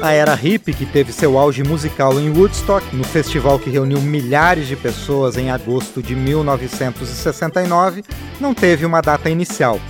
A era hippie, que teve seu auge musical em Woodstock, no festival que reuniu milhares de pessoas em agosto de 1969, não teve uma data inicial.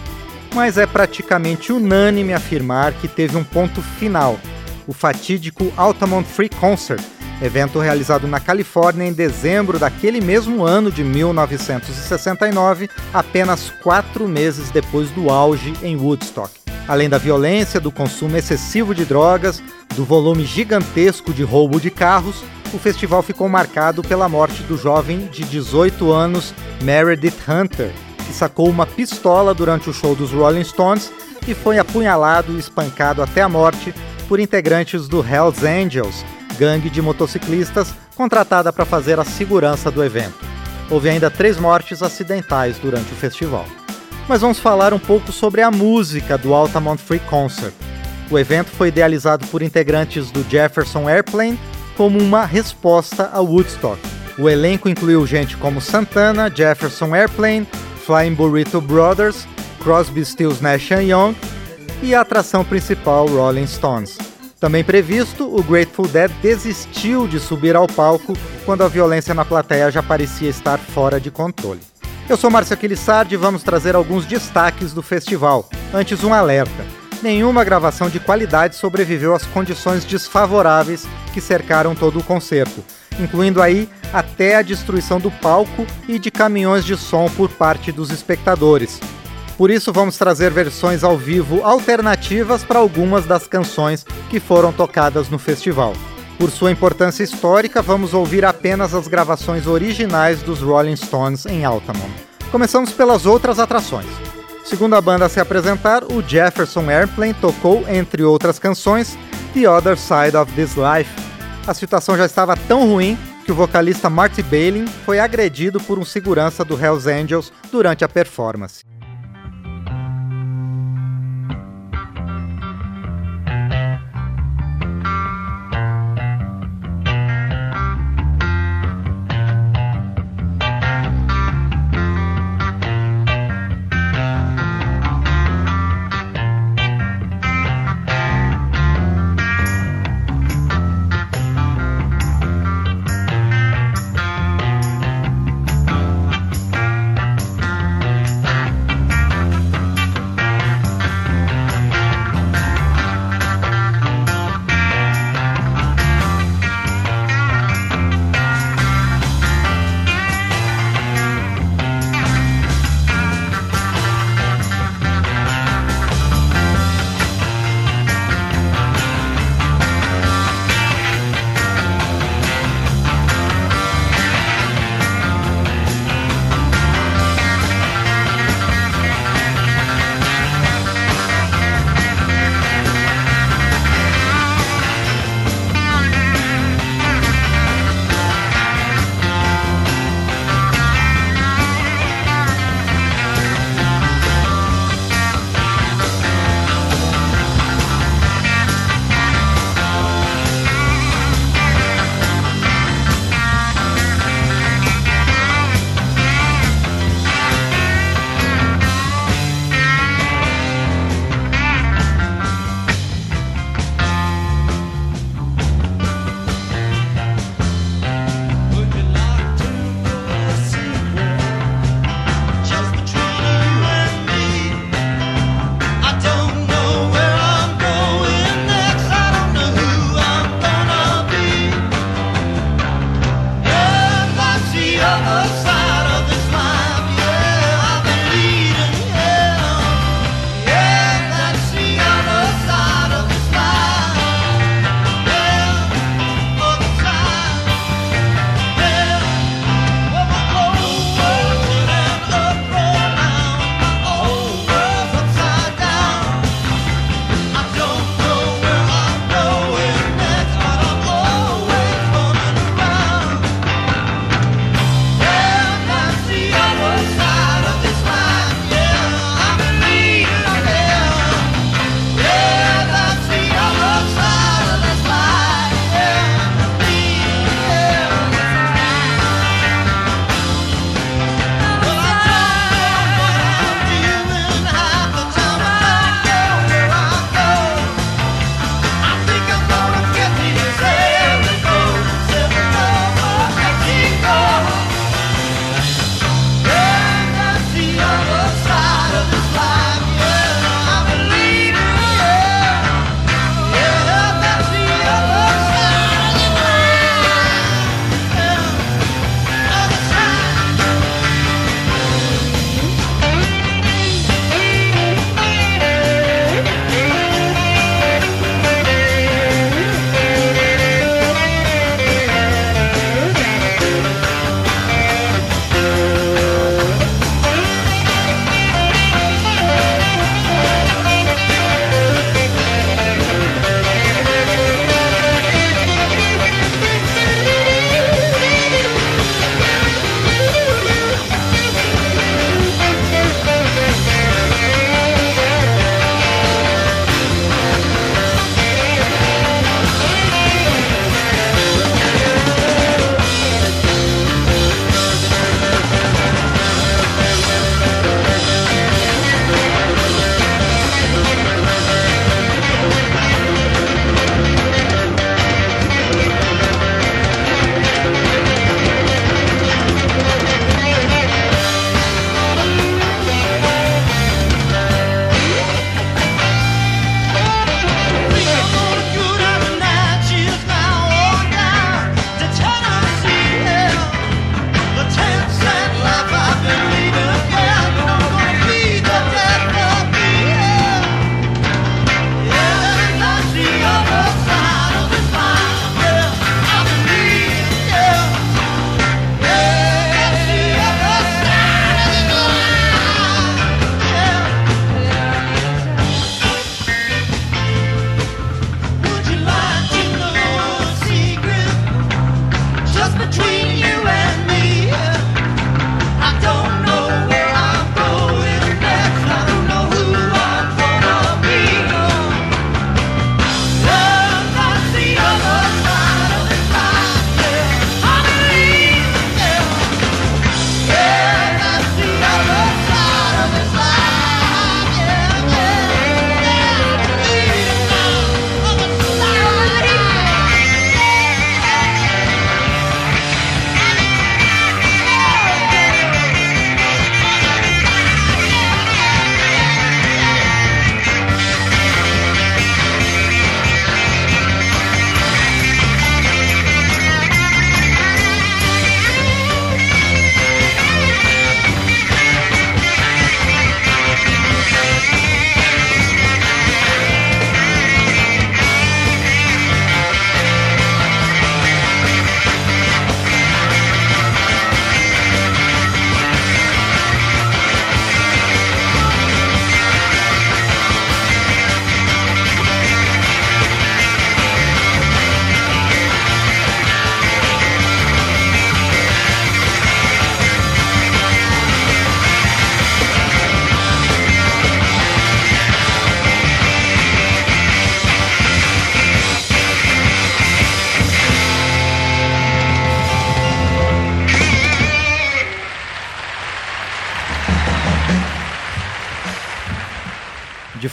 Mas é praticamente unânime afirmar que teve um ponto final, o fatídico Altamont Free Concert, evento realizado na Califórnia em dezembro daquele mesmo ano de 1969, apenas quatro meses depois do auge em Woodstock. Além da violência, do consumo excessivo de drogas, do volume gigantesco de roubo de carros, o festival ficou marcado pela morte do jovem de 18 anos Meredith Hunter, que sacou uma pistola durante o show dos Rolling Stones e foi apunhalado e espancado até a morte por integrantes do Hells Angels, gangue de motociclistas contratada para fazer a segurança do evento. Houve ainda três mortes acidentais durante o festival mas vamos falar um pouco sobre a música do Altamont Free Concert. O evento foi idealizado por integrantes do Jefferson Airplane como uma resposta ao Woodstock. O elenco incluiu gente como Santana, Jefferson Airplane, Flying Burrito Brothers, Crosby, Stills, Nash Young e a atração principal Rolling Stones. Também previsto, o Grateful Dead desistiu de subir ao palco quando a violência na plateia já parecia estar fora de controle. Eu sou Márcio Aquilissardi e vamos trazer alguns destaques do festival. Antes, um alerta. Nenhuma gravação de qualidade sobreviveu às condições desfavoráveis que cercaram todo o concerto, incluindo aí até a destruição do palco e de caminhões de som por parte dos espectadores. Por isso, vamos trazer versões ao vivo alternativas para algumas das canções que foram tocadas no festival. Por sua importância histórica, vamos ouvir apenas as gravações originais dos Rolling Stones em Altamont. Começamos pelas outras atrações. Segundo a banda a se apresentar, o Jefferson Airplane tocou, entre outras canções, The Other Side of This Life. A situação já estava tão ruim que o vocalista Marty Balin foi agredido por um segurança do Hells Angels durante a performance.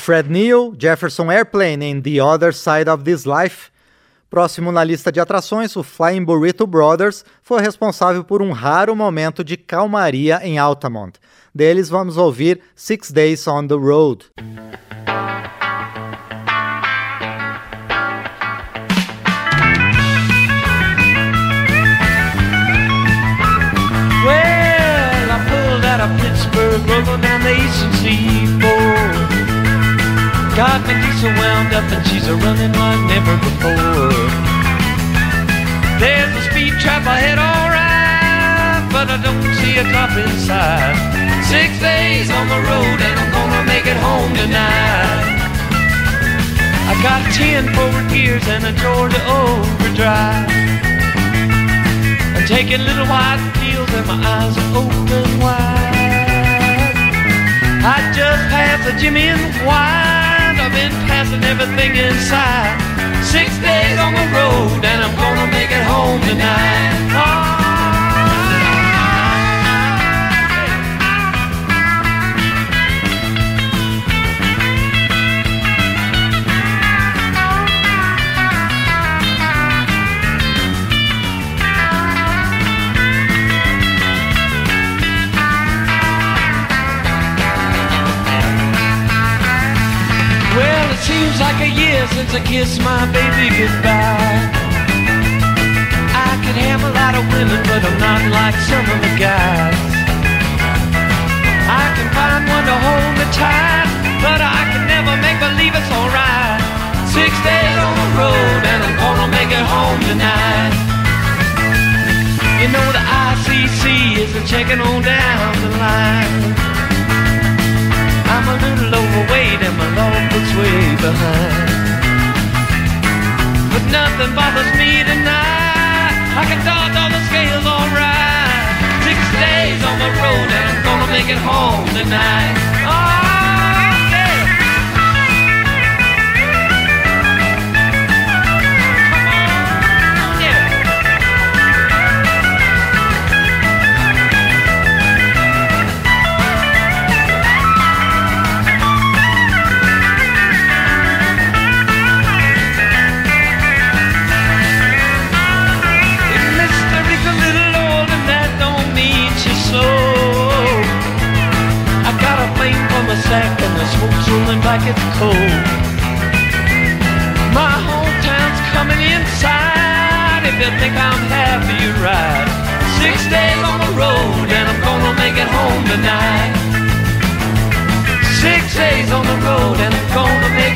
Fred Neil, Jefferson Airplane and The Other Side of This Life. Próximo na lista de atrações, o Flying Burrito Brothers foi responsável por um raro momento de calmaria em Altamont. Deles vamos ouvir Six Days on the Road. Well, I pulled out of Pittsburgh, down the eastern seaboard. Got me diesel wound up and she's a running like never before. There's a speed trap ahead, alright, but I don't see a cop inside. Six days on the road and I'm gonna make it home tonight. I got ten forward gears and a Georgia overdrive. I'm taking little white pills and my eyes are open wide. I just passed a Jimmy and wine. Been passing everything inside. Six days on the road and I'm gonna make it home tonight. Is checking on down the line. I'm a little overweight and my logbook's way behind. But nothing bothers me tonight. I can dodge all the scales alright. Six days on the road and I'm gonna make it home tonight. Oh,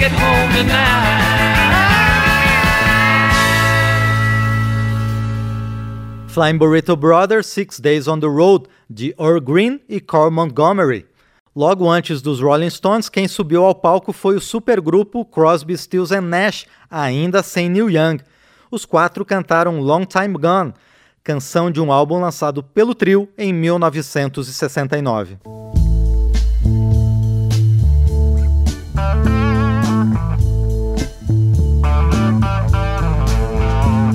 it home tonight. Flying Burrito Brothers, Six Days on the Road, de Earl Green e Carl Montgomery. Logo antes dos Rolling Stones, quem subiu ao palco foi o supergrupo Crosby, Stills Nash, ainda sem Neil Young. Os quatro cantaram Long Time Gone, canção de um álbum lançado pelo trio em 1969.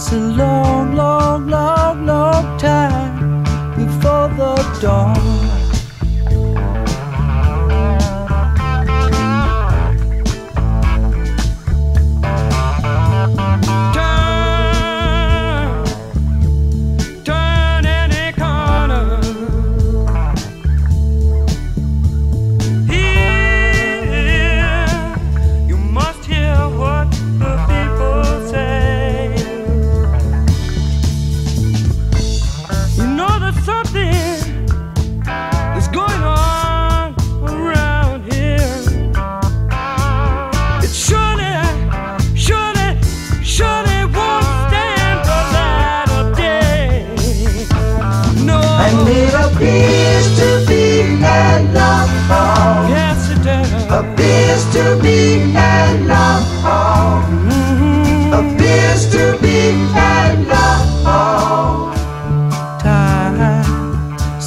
is a long long long long time before the dawn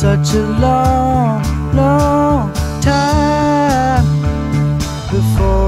such a long, long time before.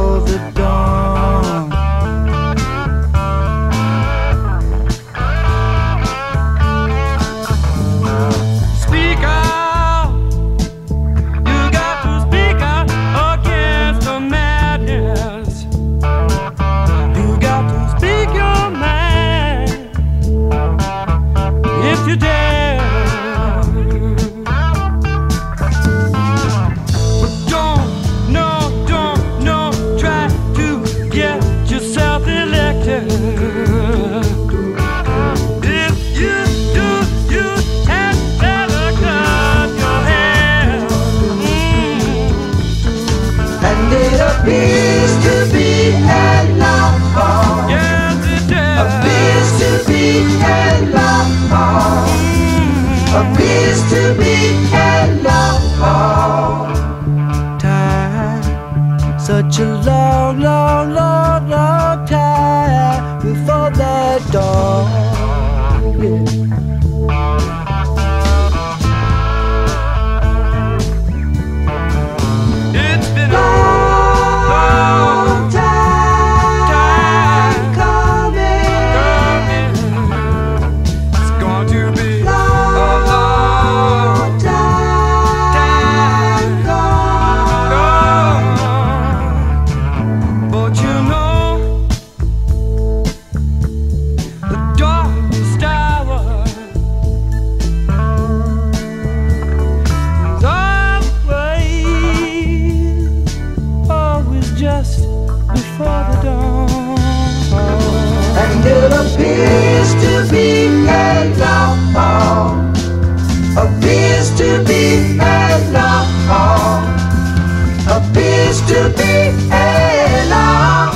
to be a long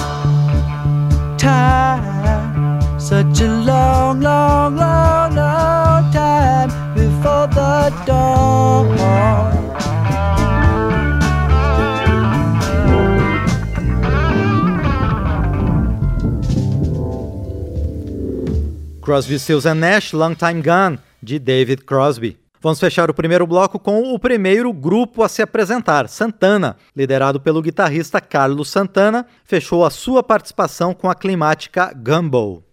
time, such a long, long, long, long time before the dawn. Crosby, Stills and Nash, Long Time Gone, de David Crosby. Vamos fechar o primeiro bloco com o primeiro grupo a se apresentar, Santana, liderado pelo guitarrista Carlos Santana, fechou a sua participação com a climática Gumball.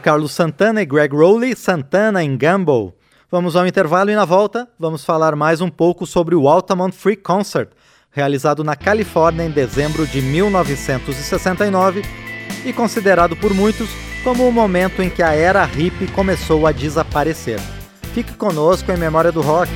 Carlos Santana e Greg Rowley, Santana em Gamble. Vamos ao intervalo e na volta vamos falar mais um pouco sobre o Altamont Free Concert, realizado na Califórnia em dezembro de 1969 e considerado por muitos como o momento em que a era hippie começou a desaparecer. Fique conosco em Memória do Rock.